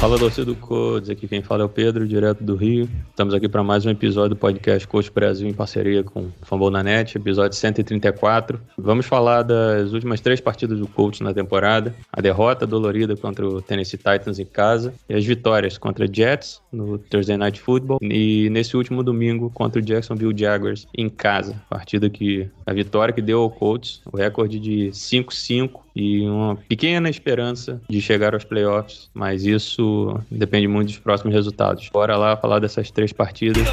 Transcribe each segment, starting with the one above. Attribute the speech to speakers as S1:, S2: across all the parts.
S1: Fala torcida do Codes, aqui quem fala é o Pedro, direto do Rio. Estamos aqui para mais um episódio do podcast Coach Brasil em parceria com Fambonanet, episódio 134. Vamos falar das últimas três partidas do Colts na temporada, a derrota dolorida contra o Tennessee Titans em casa e as vitórias contra Jets no Thursday Night Football e nesse último domingo contra o Jacksonville Jaguars em casa. Partida que a vitória que deu ao Colts, o recorde de 5-5 e uma pequena esperança de chegar aos playoffs, mas isso depende muito dos próximos resultados. Bora lá falar dessas três partidas.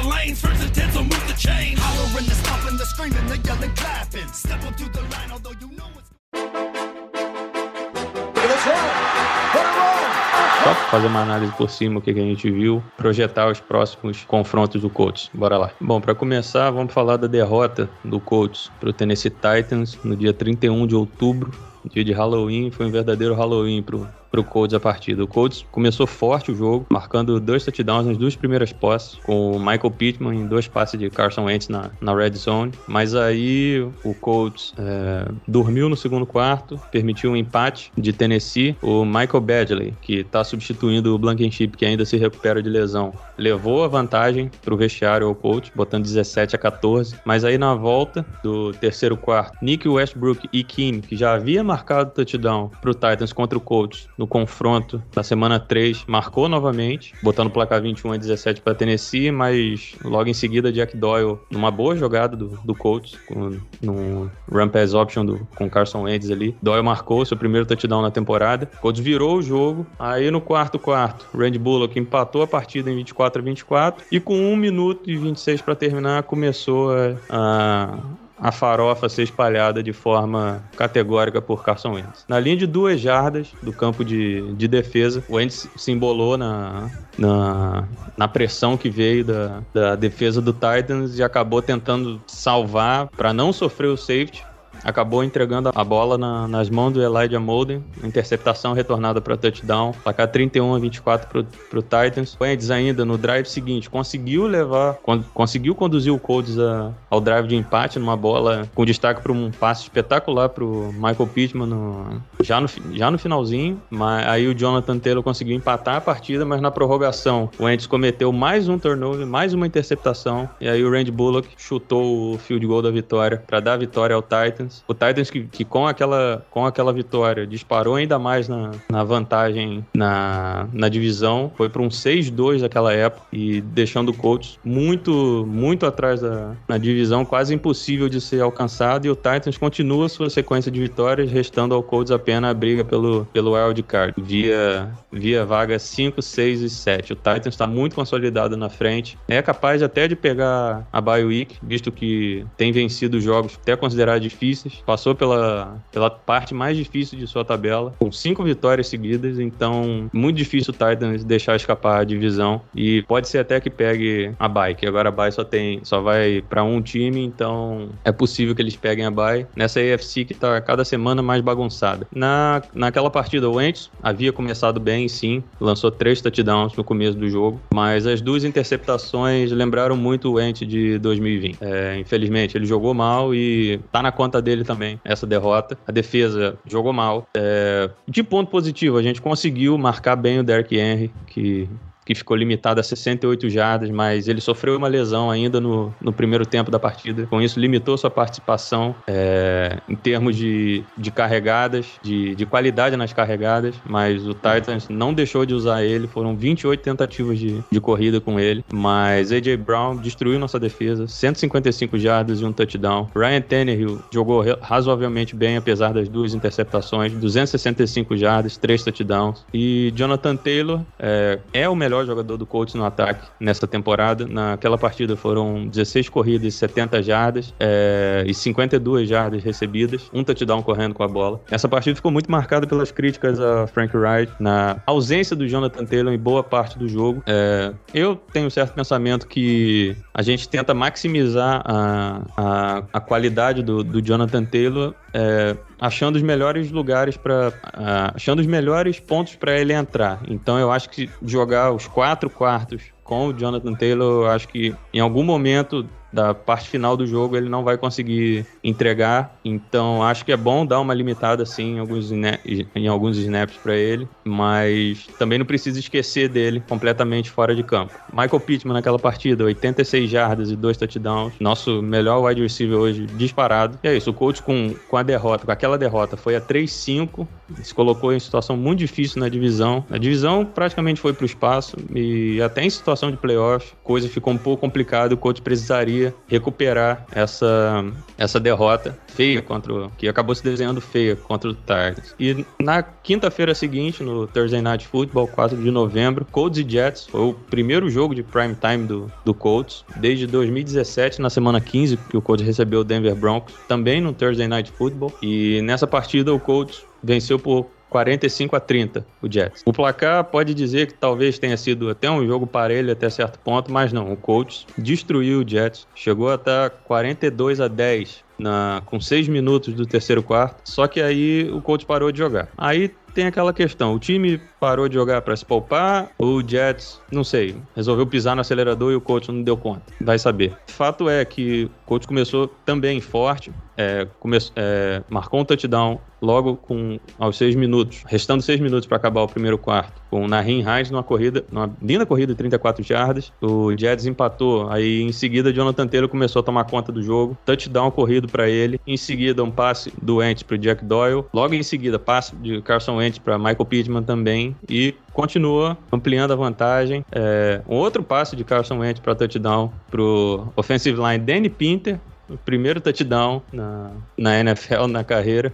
S1: Só fazer uma análise por cima o que que a gente viu, projetar os próximos confrontos do Colts. Bora lá. Bom, para começar, vamos falar da derrota do Colts pro Tennessee Titans no dia 31 de outubro, dia de Halloween, foi um verdadeiro Halloween pro pro Colts a partida. O Colts começou forte o jogo, marcando dois touchdowns nas duas primeiras posses, com o Michael Pittman em dois passes de Carson Wentz na, na red zone. Mas aí o Colts é, dormiu no segundo quarto, permitiu um empate de Tennessee. O Michael Badgley, que está substituindo o Blankenship, que ainda se recupera de lesão, levou a vantagem para o vestiário ao Colts, botando 17 a 14. Mas aí na volta do terceiro quarto, Nick Westbrook e Keane, que já havia marcado touchdown para o Titans contra o Colts no confronto da semana 3, marcou novamente, botando o placar 21 a 17 para Tennessee, mas logo em seguida Jack Doyle, numa boa jogada do, do Colts, com, no run pass option do, com Carson Wentz ali, Doyle marcou seu primeiro touchdown na temporada, Colts virou o jogo, aí no quarto quarto, Randy Bullock empatou a partida em 24 a 24 e com 1 minuto e 26 para terminar começou a, a a farofa ser espalhada de forma categórica por Carson Wentz. Na linha de duas jardas do campo de, de defesa, o Wentz se embolou na, na, na pressão que veio da, da defesa do Titans e acabou tentando salvar para não sofrer o safety acabou entregando a bola na, nas mãos do Elijah Molden, interceptação retornada para touchdown, placar 31 a 24 para o Titans. O Ends ainda no drive seguinte. Conseguiu levar, con conseguiu conduzir o Colts a, ao drive de empate numa bola com destaque para um passe espetacular para o Michael Pittman no, já, no, já no finalzinho, mas aí o Jonathan Taylor conseguiu empatar a partida, mas na prorrogação o Ends cometeu mais um turnover, mais uma interceptação. E aí o Randy Bullock chutou o field goal da vitória para dar a vitória ao Titans. O Titans que, que, com, aquela, com aquela vitória disparou ainda mais na, na vantagem na, na divisão. Foi para um 6-2 naquela época e deixando o Colts muito, muito atrás da na divisão, quase impossível de ser alcançado. E o Titans continua sua sequência de vitórias, restando ao Colts apenas a briga pelo, pelo wild card, via, via vaga 5, 6 e 7. O Titans está muito consolidado na frente. É capaz até de pegar a bye week, visto que tem vencido jogos até considerados difíceis passou pela, pela parte mais difícil de sua tabela, com cinco vitórias seguidas, então muito difícil o Titans deixar escapar a divisão e pode ser até que pegue a que agora a bye só tem, só vai para um time, então é possível que eles peguem a bye nessa AFC que tá cada semana mais bagunçada. Na, naquela partida, o Wentz havia começado bem, sim, lançou três touchdowns no começo do jogo, mas as duas interceptações lembraram muito o Wentz de 2020. É, infelizmente, ele jogou mal e tá na conta dele também essa derrota. A defesa jogou mal. É, de ponto positivo, a gente conseguiu marcar bem o Derrick Henry, que que ficou limitado a 68 jardas, mas ele sofreu uma lesão ainda no, no primeiro tempo da partida. Com isso, limitou sua participação é, em termos de, de carregadas, de, de qualidade nas carregadas, mas o Titans não deixou de usar ele. Foram 28 tentativas de, de corrida com ele, mas A.J. Brown destruiu nossa defesa, 155 jardas e um touchdown. Ryan Tannehill jogou razoavelmente bem, apesar das duas interceptações, 265 jardas, três touchdowns. E Jonathan Taylor é, é o melhor melhor jogador do Colts no ataque nessa temporada. Naquela partida foram 16 corridas, 70 jardas é, e 52 jardas recebidas, um touchdown correndo com a bola. Essa partida ficou muito marcada pelas críticas a Frank Wright na ausência do Jonathan Taylor em boa parte do jogo. É, eu tenho um certo pensamento que a gente tenta maximizar a, a, a qualidade do, do Jonathan Taylor é, achando os melhores lugares para, uh, achando os melhores pontos para ele entrar. Então eu acho que jogar os quatro quartos com o Jonathan Taylor, eu acho que em algum momento da parte final do jogo ele não vai conseguir entregar. Então acho que é bom dar uma limitada assim em alguns, em alguns snaps para ele, mas também não precisa esquecer dele completamente fora de campo. Michael Pittman naquela partida, 86 jardas e dois touchdowns, nosso melhor wide receiver hoje disparado. E é isso, o coach com, com a derrota, com aquela derrota foi a 3-5, se colocou em situação muito difícil na divisão. A divisão praticamente foi para o espaço e até em situação de playoff, coisa ficou um pouco complicada, o coach precisaria recuperar essa, essa derrota feia contra o, que acabou se desenhando feia contra o Titans. E na quinta-feira seguinte, no Thursday Night Football, 4 de novembro, Colts e Jets foi o primeiro jogo de prime time do, do Colts desde 2017, na semana 15, que o Colts recebeu o Denver Broncos, também no Thursday Night Football. E nessa partida o Colts venceu por 45 a 30 o Jets. O placar pode dizer que talvez tenha sido até um jogo parelho até certo ponto, mas não. O Colts destruiu o Jets, chegou até 42 a 10 na, com 6 minutos do terceiro quarto. Só que aí o Colts parou de jogar. Aí tem aquela questão: o time parou de jogar para se poupar, ou o Jets, não sei, resolveu pisar no acelerador e o coach não deu conta. Vai saber. Fato é que o coach começou também forte, é, come, é, marcou um touchdown logo com aos seis minutos, restando seis minutos para acabar o primeiro quarto, com o Nahin Hines numa corrida, numa linda corrida de 34 jardas. O Jets empatou, aí em seguida Jonathan Taylor começou a tomar conta do jogo, touchdown corrido para ele, em seguida um passe doente para Jack Doyle, logo em seguida passe de Carson Wentz para Michael Pittman também e continua ampliando a vantagem. É, um outro passe de Carson Wentz para touchdown para o offensive line Danny Pinter, o primeiro touchdown na, na NFL na carreira.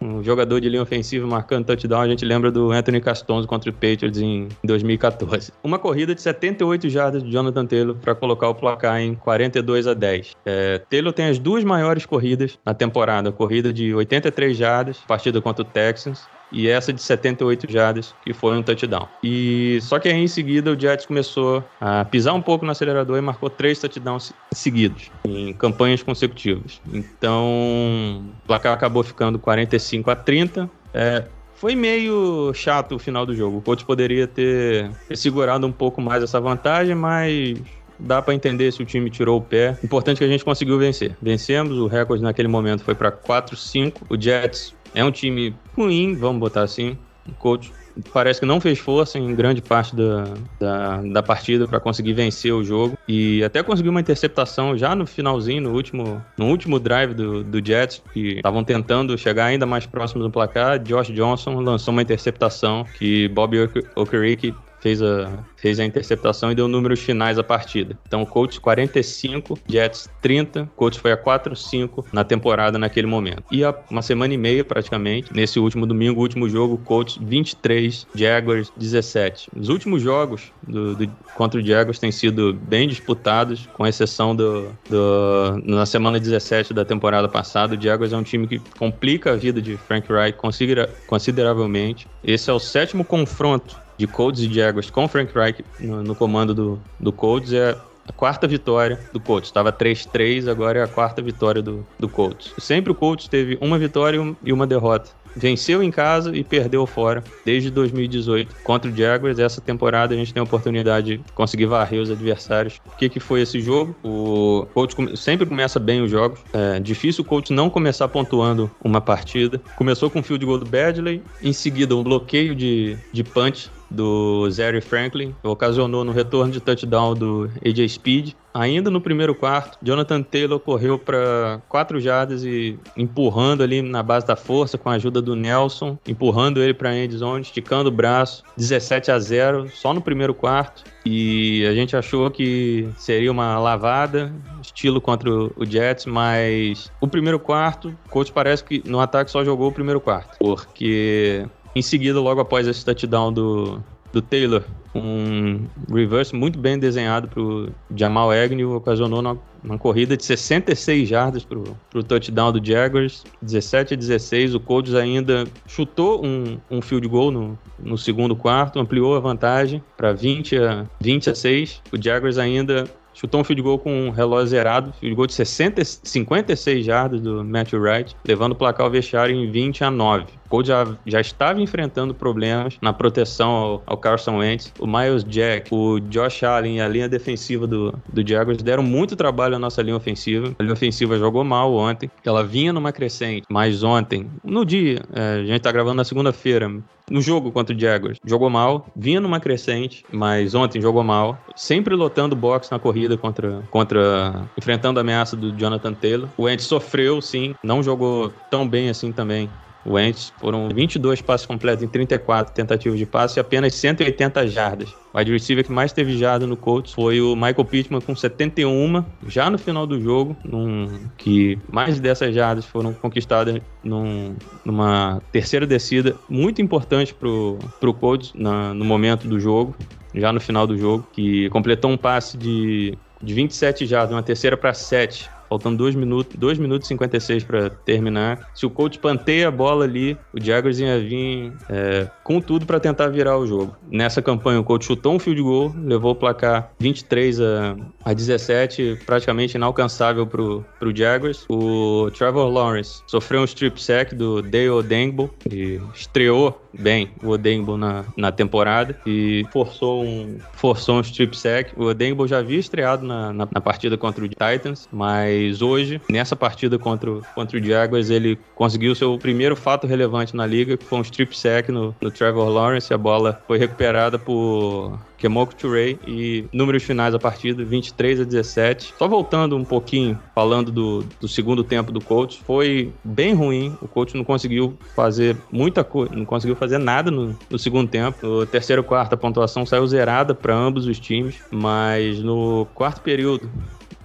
S1: Um jogador de linha ofensiva marcando touchdown, a gente lembra do Anthony Castonzo contra o Patriots em 2014. Uma corrida de 78 jardas de Jonathan Taylor para colocar o placar em 42 a 10. É, Taylor tem as duas maiores corridas na temporada, a corrida de 83 jardas, partida contra o Texans, e essa de 78 jardas, que foi um touchdown. E só que aí em seguida o Jets começou a pisar um pouco no acelerador e marcou três touchdowns seguidos em campanhas consecutivas. Então, o placar acabou ficando 45 a 30. É, foi meio chato o final do jogo. O coach poderia ter, segurado um pouco mais essa vantagem, mas dá para entender se o time tirou o pé. Importante que a gente conseguiu vencer. Vencemos, o recorde naquele momento foi para 4-5. O Jets é um time ruim, vamos botar assim. O coach parece que não fez força em grande parte da, da, da partida para conseguir vencer o jogo. E até conseguiu uma interceptação já no finalzinho, no último, no último drive do, do Jets, que estavam tentando chegar ainda mais próximos do placar. Josh Johnson lançou uma interceptação que Bob Okereke fez a, fez a interceptação e deu números finais à partida. Então, Colts 45, Jets 30, Colts foi a 4-5 na temporada naquele momento. E há uma semana e meia, praticamente, nesse último domingo, último jogo, Colts 23, Jaguars 17. Os últimos jogos do, do, contra o Jaguars têm sido bem disputados, com exceção do, do, na semana 17 da temporada passada. O Jaguars é um time que complica a vida de Frank Reich considera consideravelmente. Esse é o sétimo confronto de Colts e Jaguars com Frank Reich no, no comando do, do Colts é a quarta vitória do Colts. Estava 3-3, agora é a quarta vitória do, do Colts. Sempre o Colts teve uma vitória e uma derrota venceu em casa e perdeu fora desde 2018 contra o Jaguars. Essa temporada a gente tem a oportunidade de conseguir varrer os adversários. O que, que foi esse jogo? O coach sempre começa bem os jogos. É difícil o coach não começar pontuando uma partida. Começou com o field goal do Badley, em seguida um bloqueio de, de punch do Zary Franklin, ocasionou no retorno de touchdown do AJ Speed. Ainda no primeiro quarto, Jonathan Taylor correu para quatro jardas e empurrando ali na base da força com a ajuda do Nelson, empurrando ele para a end zone, esticando o braço, 17 a 0 só no primeiro quarto. E a gente achou que seria uma lavada, estilo contra o Jets, mas o primeiro quarto, o coach parece que no ataque só jogou o primeiro quarto, porque em seguida, logo após esse touchdown do, do Taylor, um reverse muito bem desenhado para o Jamal Agnew, ocasionou uma, uma, corrida de 66 jardas para o touchdown do Jaguars, 17 a 16. O Colts ainda chutou um, um field goal no, no segundo quarto, ampliou a vantagem para 20 a, 20 a 6. O Jaguars ainda chutou um field goal com um relógio zerado, field goal de 60, 56 jardas do Matthew Wright, levando o placar ao vestiário em 20 a 9. O Colts já, já estava enfrentando problemas na proteção ao, ao, Carson Wentz. O Miles Jack, o Josh Allen e a linha defensiva do, do Jaguars deram muito trabalho à nossa linha ofensiva. A linha ofensiva jogou mal ontem. Ela vinha numa crescente, mas ontem, no dia, é, a gente tá gravando na segunda-feira, no jogo contra o Jaguars, jogou mal, vinha numa crescente, mas ontem jogou mal, sempre lotando box na corrida contra, contra enfrentando a ameaça do Jonathan Taylor. O Wentz sofreu, sim, não jogou tão bem assim também Wentz. Foram 22 passes completos em 34 tentativas de passe e apenas 180 jardas. O wide receiver que mais teve jarda no Colts foi o Michael Pittman com 71, já no final do jogo, num, que mais dessas jardas foram conquistadas num, numa terceira descida muito importante pro, pro Colts na, no momento do jogo, já no final do jogo, que completou um passe de, de 27 jardas, uma terceira para 7 faltando 2 minutos, 2 minutos e 56 para terminar. Se o coach panteia a bola ali, o Jaguars ia vir é, com tudo para tentar virar o jogo. Nessa campanha, o coach chutou um field goal, levou o placar 23 a, a 17, praticamente inalcançável para o Jaguars. O Trevor Lawrence sofreu um strip sack do Dale Odengbo, e estreou bem o Odengbo na, na temporada e forçou um, forçou um strip sack. O Odengbo já havia estreado na, na, na partida contra o Titans, mas hoje, nessa partida contra o, contra o Jaguars, ele conseguiu seu primeiro fato relevante na liga, que foi um strip sack no, no Trevor Lawrence. A bola foi recuperada por Kemoko Touré e números finais da partida, 23 a 17. Só voltando um pouquinho, falando do, do segundo tempo do coach, foi bem ruim. O coach não conseguiu fazer muita coisa, não conseguiu fazer nada no, no segundo tempo. No terceiro quarto, a pontuação saiu zerada para ambos os times, mas no quarto período,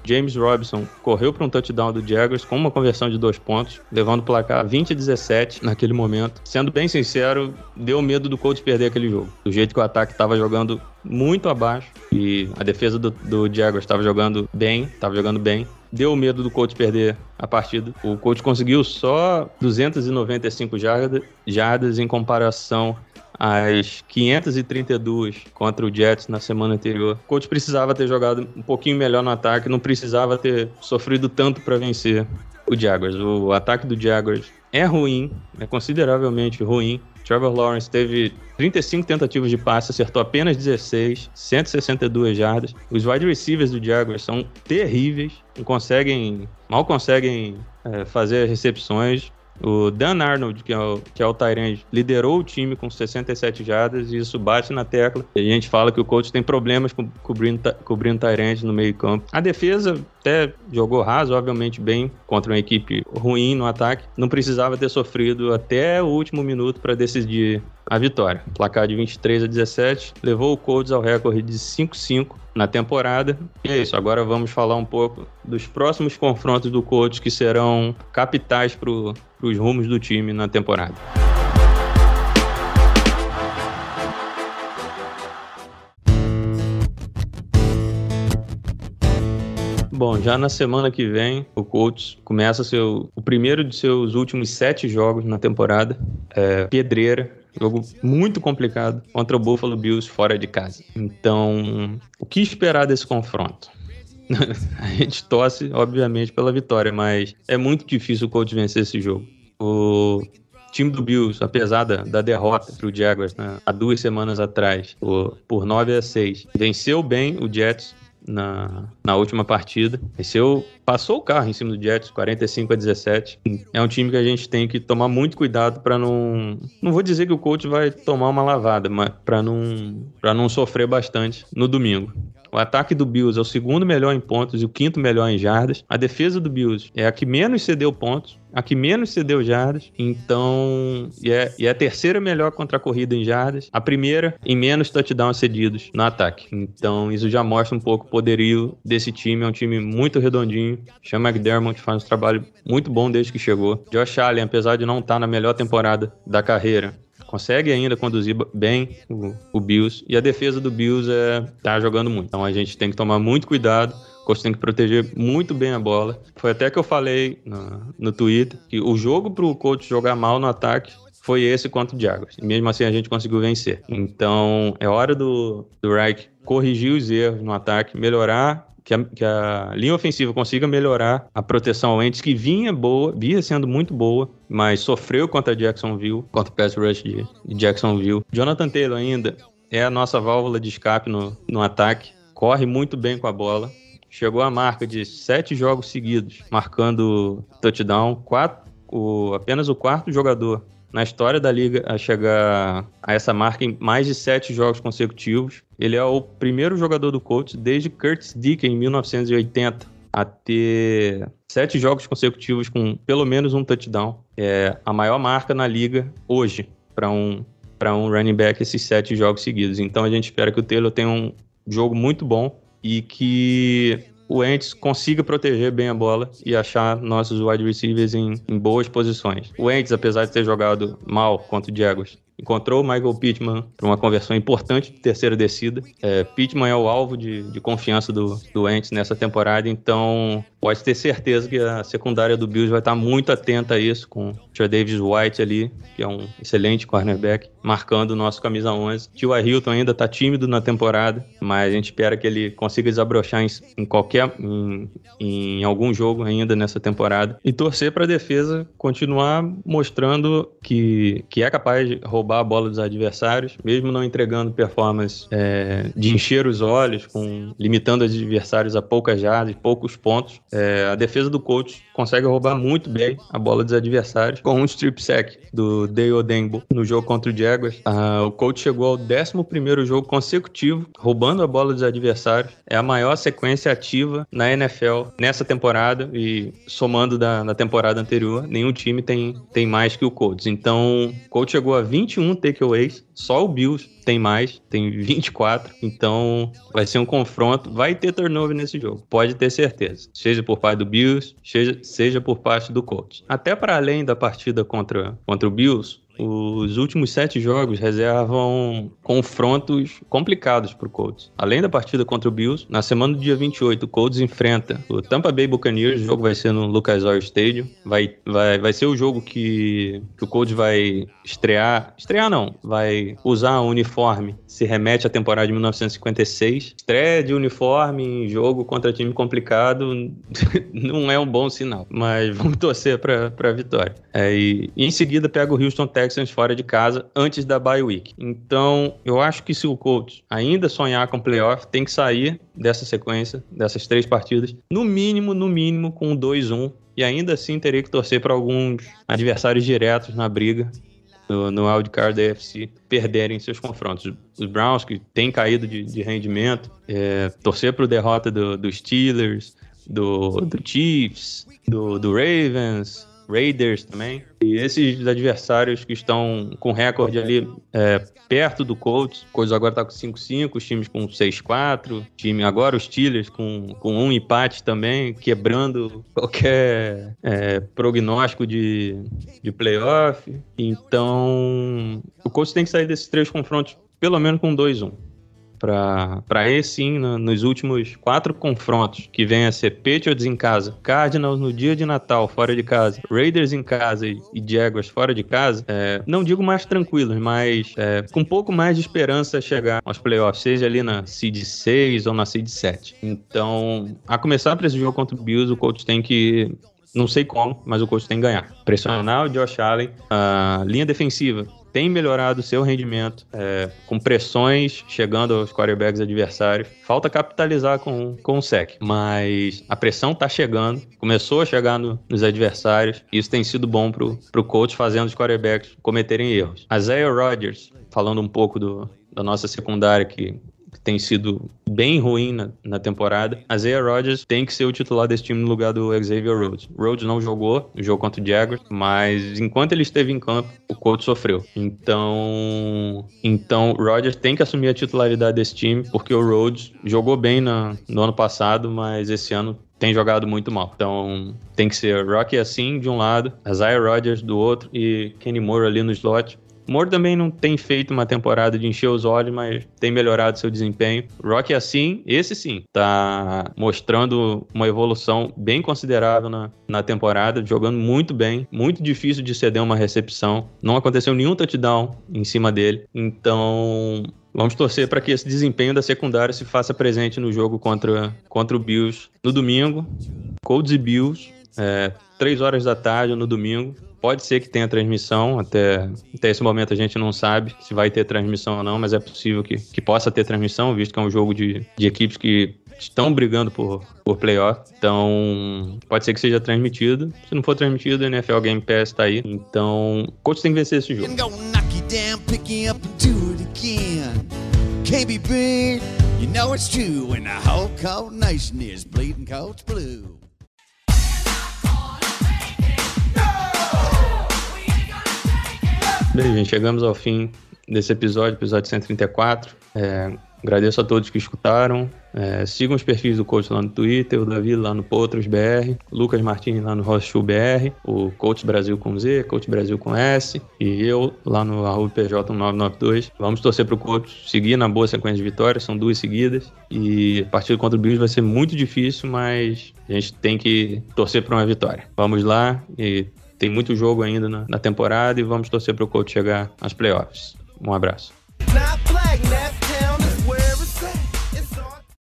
S1: James Robinson correu para um touchdown do Jaguars com uma conversão de dois pontos, levando o placar 20 a 17 naquele momento. Sendo bem sincero, deu medo do Colts perder aquele jogo. Do jeito que o ataque estava jogando muito abaixo e a defesa do, do Jaguars estava jogando bem, estava jogando bem. Deu medo do Colts perder a partida. O Colts conseguiu só 295 jardas, jardas em comparação as 532 contra o Jets na semana anterior. O coach precisava ter jogado um pouquinho melhor no ataque, não precisava ter sofrido tanto para vencer o Jaguars. O ataque do Jaguars é ruim, é consideravelmente ruim. Trevor Lawrence teve 35 tentativas de passe, acertou apenas 16, 162 jardas. Os wide receivers do Jaguars são terríveis, não conseguem, mal conseguem é, fazer recepções. O Dan Arnold, que é o, que é o Tyrande, liderou o time com 67 jardas e isso bate na tecla. A gente fala que o coach tem problemas com, cobrindo, cobrindo Tyrande no meio campo. A defesa até jogou razoavelmente bem contra uma equipe ruim no ataque. Não precisava ter sofrido até o último minuto para decidir a vitória. Placar de 23 a 17 levou o Colts ao recorde de 5-5 na temporada. E é isso, agora vamos falar um pouco dos próximos confrontos do Colts que serão capitais para os rumos do time na temporada. Bom, já na semana que vem, o Colts começa seu, o primeiro de seus últimos sete jogos na temporada. É, pedreira, jogo muito complicado contra o Buffalo Bills fora de casa. Então, o que esperar desse confronto? a gente torce, obviamente, pela vitória, mas é muito difícil o Colts vencer esse jogo. O time do Bills, apesar da, da derrota para o Jaguars né, há duas semanas atrás, por, por 9 a 6, venceu bem o Jets na, na última partida. Venceu, passou o carro em cima do Jets, 45 a 17. É um time que a gente tem que tomar muito cuidado para não. Não vou dizer que o coach vai tomar uma lavada, mas para não, não sofrer bastante no domingo. O ataque do Bills é o segundo melhor em pontos e o quinto melhor em jardas. A defesa do Bills é a que menos cedeu pontos, a que menos cedeu jardas. Então, e é, e é a terceira melhor contra a corrida em jardas. A primeira em menos touchdowns cedidos no ataque. Então, isso já mostra um pouco o poderio desse time. É um time muito redondinho. Chama McDermott faz um trabalho muito bom desde que chegou. Josh Allen, apesar de não estar na melhor temporada da carreira, consegue ainda conduzir bem o, o Bills. E a defesa do Bills é, tá jogando muito. Então a gente tem que tomar muito cuidado. O coach tem que proteger muito bem a bola. Foi até que eu falei no, no Twitter que o jogo para o coach jogar mal no ataque foi esse contra o Jaguars. E mesmo assim a gente conseguiu vencer. Então é hora do, do Reich corrigir os erros no ataque, melhorar que a, que a linha ofensiva consiga melhorar a proteção ao Entes, que vinha boa, vinha sendo muito boa, mas sofreu contra Jacksonville, contra o pass rush de, Jacksonville. Jonathan Taylor ainda é a nossa válvula de escape no, no ataque, corre muito bem com a bola, chegou à marca de sete jogos seguidos, marcando touchdown, quatro, o, apenas o quarto jogador na história da liga a chegar a essa marca em mais de sete jogos consecutivos. Ele é o primeiro jogador do Colts desde Curtis Dick em 1980 a ter sete jogos consecutivos com pelo menos um touchdown. É a maior marca na liga hoje para um para um running back esses sete jogos seguidos. Então a gente espera que o Taylor tenha um jogo muito bom e que o Ents consiga proteger bem a bola e achar nossos wide receivers em, em boas posições. O Ents, apesar de ter jogado mal contra o Jaguars, encontrou o Michael Pittman para uma conversão importante de terceira descida. É, Pittman é o alvo de, de confiança do, do Ents nessa temporada, então pode ter certeza que a secundária do Bills vai estar muito atenta a isso, com o Davis White ali, que é um excelente cornerback, marcando o nosso camisa 11. Tio Hilton ainda está tímido na temporada, mas a gente espera que ele consiga desabrochar em, em qualquer, em, em, algum jogo ainda nessa temporada. E torcer para a defesa continuar mostrando que, que é capaz de roubar a bola dos adversários, mesmo não entregando performance é, de encher os olhos, com, limitando os adversários a poucas jardas, poucos pontos. É, a defesa do coach consegue roubar muito bem a bola dos adversários com um strip sack do Dale Odenbo no jogo contra o Jaguars. Ah, o coach chegou ao 11 jogo consecutivo roubando a bola dos adversários. É a maior sequência ativa na NFL nessa temporada e somando da, na temporada anterior, nenhum time tem, tem mais que o Colts. Então, o coach chegou a 21 takeaways, só o Bills tem mais, tem 24. Então vai ser um confronto. Vai ter turnover nesse jogo, pode ter certeza. Seja por parte do Bills, seja, seja por parte do Colts. Até para além da partida contra, contra o Bills, os últimos sete jogos reservam confrontos complicados para o Colts. Além da partida contra o Bills, na semana do dia 28, o Colts enfrenta o Tampa Bay Buccaneers. O jogo vai ser no Lucas Oil Stadium. Vai, vai, vai ser o jogo que, que o Colts vai estrear. Estrear não, vai usar o uniforme. Se remete à temporada de 1956. Estreia de uniforme em jogo contra time complicado não é um bom sinal. Mas vamos torcer para a vitória. É, e, em seguida pega o Houston Texans Texans fora de casa antes da bye week. Então, eu acho que se o Colts ainda sonhar com playoff, tem que sair dessa sequência, dessas três partidas, no mínimo, no mínimo, com 2-1. E ainda assim teria que torcer para alguns adversários diretos na briga no, no wildcard da AFC perderem seus confrontos. Os Browns, que têm caído de, de rendimento, é, torcer para o derrota dos do Steelers, do, do Chiefs, do, do Ravens, Raiders também. E esses adversários que estão com recorde ali é, perto do Colts, Colts agora está com 5-5, os times com 6-4, time agora os Steelers com, com um empate também, quebrando qualquer é, prognóstico de, de playoff. Então, o Colts tem que sair desses três confrontos pelo menos com 2-1 para esse sim, no, nos últimos quatro confrontos, que vem a ser Patriots em casa, Cardinals no dia de Natal fora de casa, Raiders em casa e, e Jaguars fora de casa, é, não digo mais tranquilos, mas é, com um pouco mais de esperança chegar aos playoffs, seja ali na seed 6 ou na seed 7. Então, a começar para esse jogo contra o Bills, o coach tem que não sei como, mas o coach tem que ganhar. Pressionar o Josh Allen, a linha defensiva tem melhorado seu rendimento, é, com pressões chegando aos quarterbacks adversários. Falta capitalizar com, com o sec, mas a pressão está chegando, começou a chegar no, nos adversários, e isso tem sido bom pro, pro coach fazendo os quarterbacks cometerem erros. Isaiah Rodgers, falando um pouco do, da nossa secundária que tem sido bem ruim na, na temporada. Isaiah Rodgers tem que ser o titular desse time no lugar do Xavier Rhodes. Rhodes não jogou no jogo contra o Jaguars, mas enquanto ele esteve em campo, o Colts sofreu. Então, então Rodgers tem que assumir a titularidade desse time, porque o Rhodes jogou bem na, no ano passado, mas esse ano tem jogado muito mal. Então tem que ser Rocky assim de um lado, Isaiah Rodgers do outro e Kenny Moore ali no slot Moore também não tem feito uma temporada de encher os olhos, mas tem melhorado seu desempenho. Rock assim, esse sim, tá mostrando uma evolução bem considerável na, na temporada, jogando muito bem, muito difícil de ceder uma recepção. Não aconteceu nenhum touchdown em cima dele. Então, Vamos torcer para que esse desempenho da secundária se faça presente no jogo contra, contra o Bills no domingo. Colts e Bills, é, 3 horas da tarde no domingo. Pode ser que tenha transmissão, até, até esse momento a gente não sabe se vai ter transmissão ou não, mas é possível que, que possa ter transmissão, visto que é um jogo de, de equipes que estão brigando por, por playoff. Então, pode ser que seja transmitido. Se não for transmitido, o NFL Game Pass está aí. Então, o coach tem que vencer esse jogo. Bem, gente, chegamos ao fim desse episódio, episódio 134. É, Agradeço a todos que escutaram. É, sigam os perfis do coach lá no Twitter, o Davi lá no Potros BR, Lucas Martins lá no Rochu BR, o Coach Brasil com Z, Coach Brasil com S, e eu lá no PJ1992. Vamos torcer para o coach seguir na boa sequência de vitórias, são duas seguidas. E a partida contra o Bills vai ser muito difícil, mas a gente tem que torcer para uma vitória. Vamos lá e tem muito jogo ainda na, na temporada e vamos torcer para o coach chegar às playoffs. Um abraço.